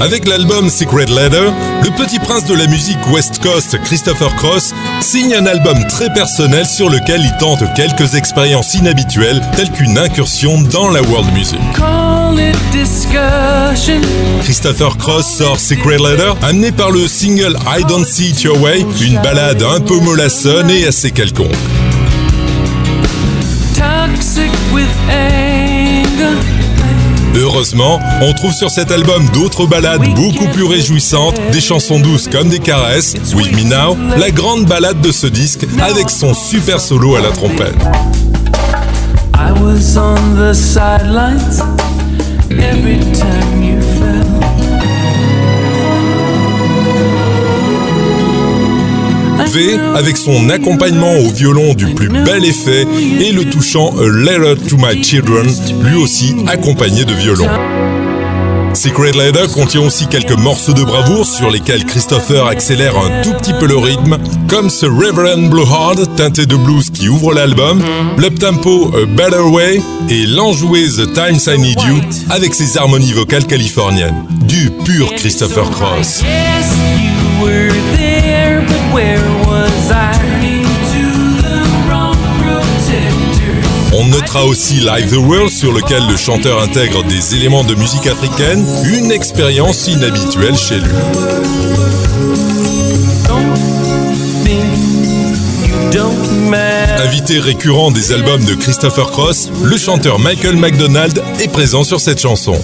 Avec l'album Secret Letter, le petit prince de la musique West Coast, Christopher Cross, signe un album très personnel sur lequel il tente quelques expériences inhabituelles, telles qu'une incursion dans la world music. Christopher Cross sort Secret Letter, amené par le single I Don't See It Your Way, une balade un peu mollassonne et assez quelconque. Heureusement, on trouve sur cet album d'autres ballades beaucoup plus réjouissantes, des chansons douces comme des caresses, With Me Now, la grande balade de ce disque avec son super solo à la trompette. Avec son accompagnement au violon du plus bel effet et le touchant A Letter to My Children, lui aussi accompagné de violon. Secret Letter contient aussi quelques morceaux de bravoure sur lesquels Christopher accélère un tout petit peu le rythme, comme ce Reverend Blue Heart teinté de blues qui ouvre l'album, l'uptempo A Better Way et l'enjoué The Times I Need You avec ses harmonies vocales californiennes. Du pur Christopher Cross. On notera aussi Live the World sur lequel le chanteur intègre des éléments de musique africaine, une expérience inhabituelle chez lui. Invité récurrent des albums de Christopher Cross, le chanteur Michael McDonald est présent sur cette chanson.